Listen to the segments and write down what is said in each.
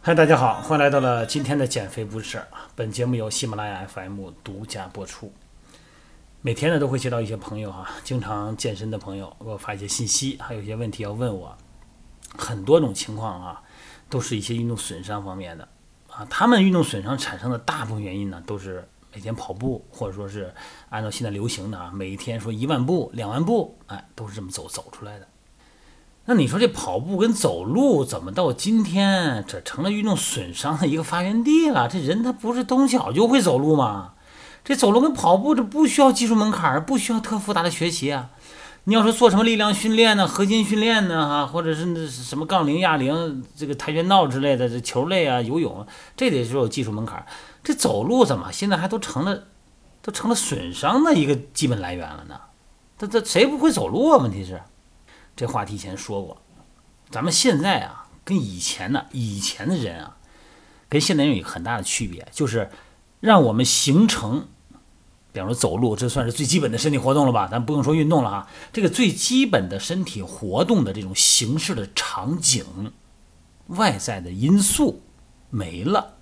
嗨，大家好，欢迎来到了今天的减肥不是事！本节目由喜马拉雅 FM 独家播出。每天呢都会接到一些朋友哈，经常健身的朋友给我发一些信息，还有一些问题要问我。很多种情况啊，都是一些运动损伤方面的啊。他们运动损伤产生的大部分原因呢，都是每天跑步，或者说是按照现在流行的啊，每一天说一万步、两万步，哎，都是这么走走出来的。那你说这跑步跟走路怎么到今天这成了运动损伤的一个发源地了？这人他不是从小就会走路吗？这走路跟跑步这不需要技术门槛，不需要特复杂的学习啊。你要说做什么力量训练呢、核心训练呢，哈，或者是那什么杠铃、哑铃、这个跆拳道之类的，这球类啊、游泳，这得是有技术门槛。这走路怎么现在还都成了，都成了损伤的一个基本来源了呢？这这谁不会走路啊？问题是，这话题以前说过，咱们现在啊，跟以前呢，以前的人啊，跟现代人有很大的区别，就是让我们形成。比方说走路，这算是最基本的身体活动了吧？咱不用说运动了哈，这个最基本的身体活动的这种形式的场景，外在的因素没了。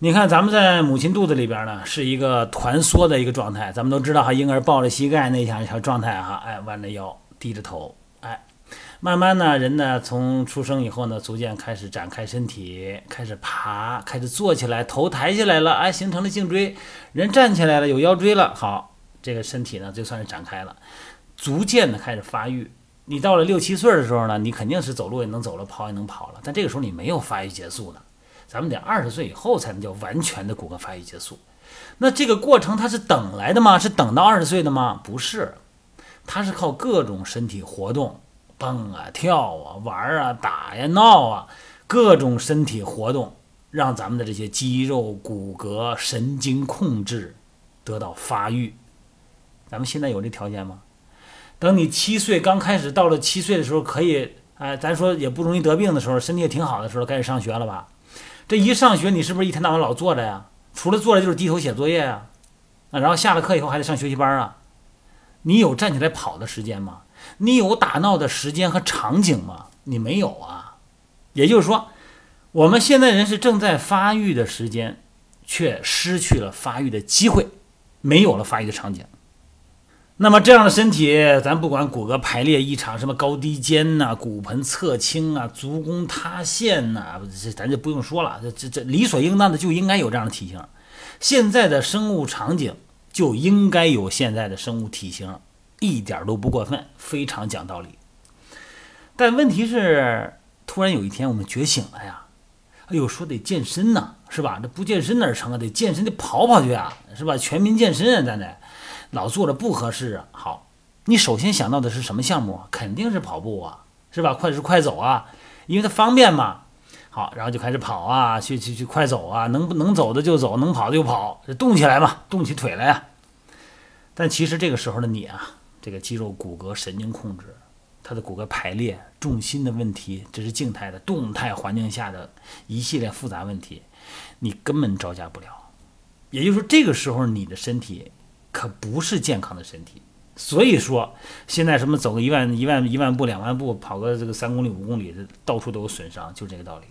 你看，咱们在母亲肚子里边呢，是一个团缩的一个状态。咱们都知道哈，婴儿抱着膝盖那样小状态哈，哎，弯着腰，低着头，哎。慢慢呢，人呢从出生以后呢，逐渐开始展开身体，开始爬，开始坐起来，头抬起来了，哎，形成了颈椎，人站起来了，有腰椎了，好，这个身体呢就算是展开了，逐渐的开始发育。你到了六七岁的时候呢，你肯定是走路也能走了，跑也能跑了，但这个时候你没有发育结束呢，咱们得二十岁以后才能叫完全的骨骼发育结束。那这个过程它是等来的吗？是等到二十岁的吗？不是，它是靠各种身体活动。蹦啊，跳啊，玩啊，打呀，闹啊，各种身体活动，让咱们的这些肌肉、骨骼、神经控制得到发育。咱们现在有这条件吗？等你七岁刚开始，到了七岁的时候，可以，哎，咱说也不容易得病的时候，身体也挺好的时候，开始上学了吧？这一上学，你是不是一天到晚老坐着呀？除了坐着就是低头写作业呀，啊，然后下了课以后还得上学习班啊？你有站起来跑的时间吗？你有打闹的时间和场景吗？你没有啊。也就是说，我们现在人是正在发育的时间，却失去了发育的机会，没有了发育的场景。那么这样的身体，咱不管骨骼排列异常，什么高低肩呐、骨盆侧倾啊、足弓塌陷呐，这咱就不用说了，这这这理所应当的就应该有这样的体型。现在的生物场景就应该有现在的生物体型。一点都不过分，非常讲道理。但问题是，突然有一天我们觉醒了呀！哎呦，说得健身呢，是吧？这不健身哪成啊？得健身，得跑跑去啊，是吧？全民健身啊，咱得老坐着不合适啊。好，你首先想到的是什么项目？肯定是跑步啊，是吧？快是快走啊，因为它方便嘛。好，然后就开始跑啊，去去去快走啊，能不能走的就走，能跑的就跑，动起来嘛，动起腿来呀。但其实这个时候的你啊。这个肌肉、骨骼、神经控制，它的骨骼排列、重心的问题，这是静态的；动态环境下的一系列复杂问题，你根本招架不了。也就是说，这个时候你的身体可不是健康的身体。所以说，现在什么走个一万、一万、一万步、两万步，跑个这个三公里、五公里，的到处都有损伤，就这个道理。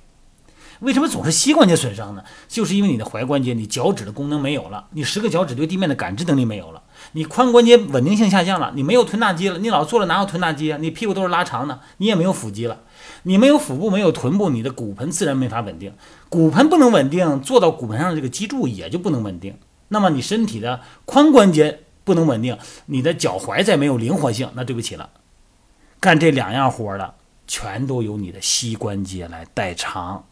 为什么总是膝关节损伤呢？就是因为你的踝关节、你脚趾的功能没有了，你十个脚趾对地面的感知能力没有了，你髋关节稳定性下降了，你没有臀大肌了，你老坐着哪有臀大肌啊？你屁股都是拉长的，你也没有腹肌了，你没有腹部，没有臀部，你的骨盆自然没法稳定，骨盆不能稳定，坐到骨盆上的这个脊柱也就不能稳定，那么你身体的髋关节不能稳定，你的脚踝再没有灵活性，那对不起了，干这两样活的全都由你的膝关节来代偿。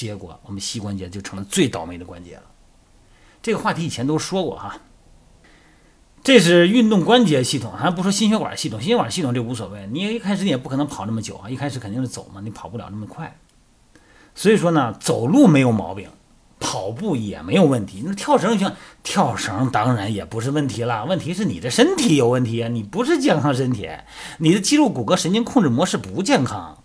结果，我们膝关节就成了最倒霉的关节了。这个话题以前都说过哈。这是运动关节系统，还不说心血管系统。心血管系统这无所谓，你一开始你也不可能跑那么久啊，一开始肯定是走嘛，你跑不了那么快。所以说呢，走路没有毛病，跑步也没有问题。那跳绳行，跳绳当然也不是问题了。问题是你的身体有问题啊，你不是健康身体，你的肌肉、骨骼、神经控制模式不健康。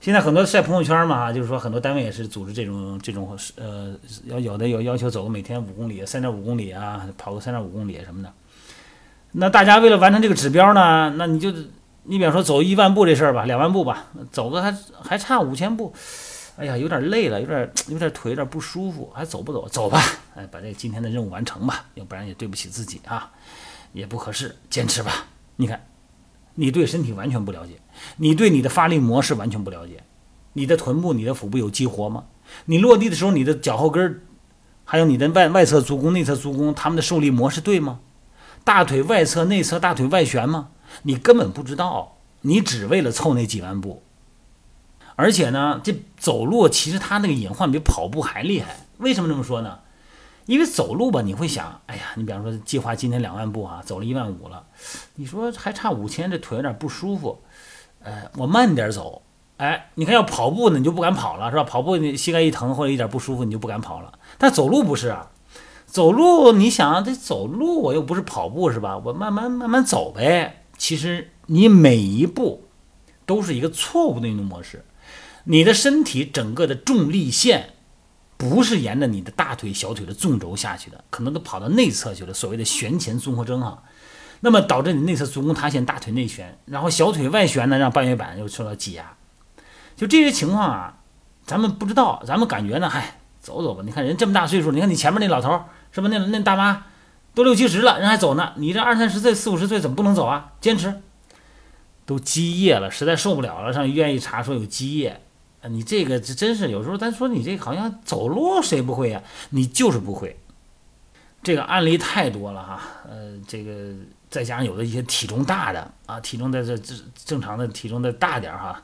现在很多晒朋友圈嘛，就是说很多单位也是组织这种这种呃，要有的有要求走个每天五公里、三点五公里啊，跑个三点五公里什么的。那大家为了完成这个指标呢，那你就你比方说走一万步这事儿吧，两万步吧，走个还还差五千步，哎呀，有点累了，有点有点腿有点不舒服，还走不走？走吧，哎，把这今天的任务完成吧，要不然也对不起自己啊，也不合适，坚持吧。你看，你对身体完全不了解，你对你的发力模式完全不了解，你的臀部、你的腹部有激活吗？你落地的时候，你的脚后跟儿，还有你的外外侧足弓、内侧足弓，他们的受力模式对吗？大腿外侧、内侧大腿外旋吗？你根本不知道，你只为了凑那几万步，而且呢，这走路其实它那个隐患比跑步还厉害。为什么这么说呢？因为走路吧，你会想，哎呀，你比方说计划今天两万步啊，走了一万五了，你说还差五千，这腿有点不舒服，呃，我慢点走。哎，你看要跑步呢，你就不敢跑了，是吧？跑步你膝盖一疼或者一点不舒服，你就不敢跑了。但走路不是啊。走路，你想这走路，我又不是跑步，是吧？我慢慢慢慢走呗。其实你每一步都是一个错误的运动模式，你的身体整个的重力线不是沿着你的大腿、小腿的纵轴下去的，可能都跑到内侧去了，所谓的旋前综合征哈。那么导致你内侧足弓塌陷，大腿内旋，然后小腿外旋呢，让半月板又受到挤压。就这些情况啊，咱们不知道，咱们感觉呢，嗨，走走吧。你看人这么大岁数，你看你前面那老头。是吧？那那大妈都六七十了，人还走呢。你这二三十岁、四五十岁怎么不能走啊？坚持，都积液了，实在受不了了，上医院一查说有积液。你这个这真是有时候咱说你这好像走路谁不会呀？你就是不会。这个案例太多了哈。呃，这个再加上有的一些体重大的啊，体重在这这正常的体重再大点哈，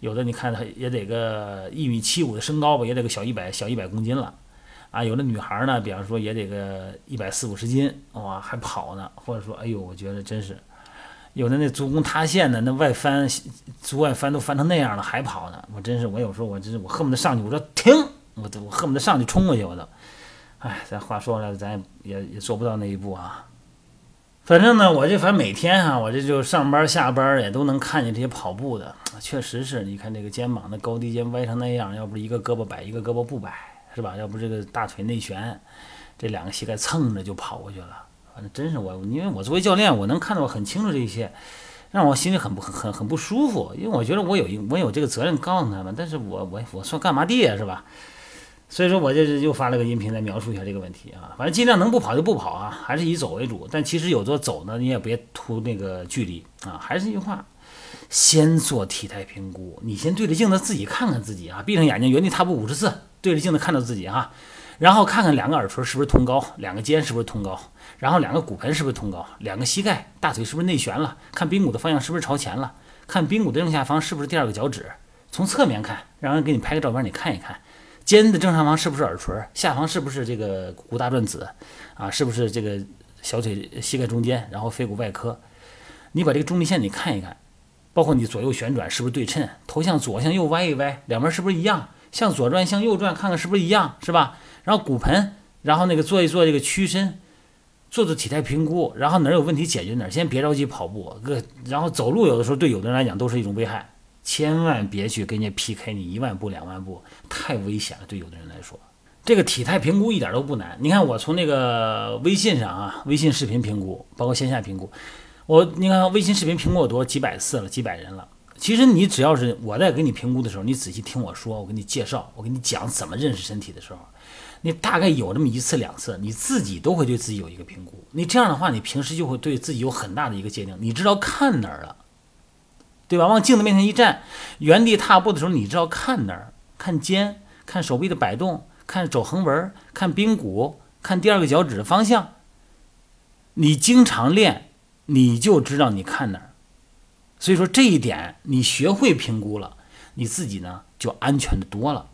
有的你看他也得个一米七五的身高吧，也得个小一百小一百公斤了。啊，有的女孩呢，比方说也得个一百四五十斤，哇，还跑呢，或者说，哎呦，我觉得真是，有的那足弓塌陷的，那外翻，足外翻都翻成那样了，还跑呢，我真是，我有时候我真是，我恨不得上去，我说停，我都我恨不得上去冲过去，我都，哎，咱话说回来，咱也也也做不到那一步啊。反正呢，我这反正每天啊，我这就上班下班也都能看见这些跑步的，确实是你看这个肩膀的高低肩歪成那样，要不是一个胳膊摆，一个胳膊不摆。是吧？要不这个大腿内旋，这两个膝盖蹭着就跑过去了。反正真是我，因为我作为教练，我能看到很清楚这些，让我心里很不很很不舒服。因为我觉得我有一我有这个责任告诉他们，但是我我我说干嘛地呀，是吧？所以说，我这又发了个音频来描述一下这个问题啊。反正尽量能不跑就不跑啊，还是以走为主。但其实有时候走呢，你也别图那个距离啊。还是一句话，先做体态评估，你先对着镜子自己看看自己啊，闭上眼睛原地踏步五十次。对着镜子看到自己哈，然后看看两个耳垂是不是同高，两个肩是不是同高，然后两个骨盆是不是同高，两个膝盖、大腿是不是内旋了，看髌骨的方向是不是朝前了，看髌骨的正下方是不是第二个脚趾，从侧面看，让人给你拍个照片，你看一看，肩的正上方是不是耳垂，下方是不是这个骨大转子啊，是不是这个小腿膝盖中间，然后腓骨外科，你把这个中立线你看一看，包括你左右旋转是不是对称，头向左向右歪一歪，两边是不是一样？向左转，向右转，看看是不是一样，是吧？然后骨盆，然后那个做一做这个屈伸，做做体态评估，然后哪儿有问题解决哪儿。先别着急跑步，个然后走路有的时候对有的人来讲都是一种危害，千万别去跟人家 PK 你一万步两万步，太危险了。对有的人来说，这个体态评估一点都不难。你看我从那个微信上啊，微信视频评估，包括线下评估，我你看微信视频评估我多几百次了，几百人了。其实你只要是我在给你评估的时候，你仔细听我说，我给你介绍，我给你讲怎么认识身体的时候，你大概有这么一次两次，你自己都会对自己有一个评估。你这样的话，你平时就会对自己有很大的一个界定，你知道看哪儿了，对吧？往镜子面前一站，原地踏步的时候，你知道看哪儿，看肩，看手臂的摆动，看肘横纹，看髌骨，看第二个脚趾的方向。你经常练，你就知道你看哪儿。所以说这一点，你学会评估了，你自己呢就安全的多了。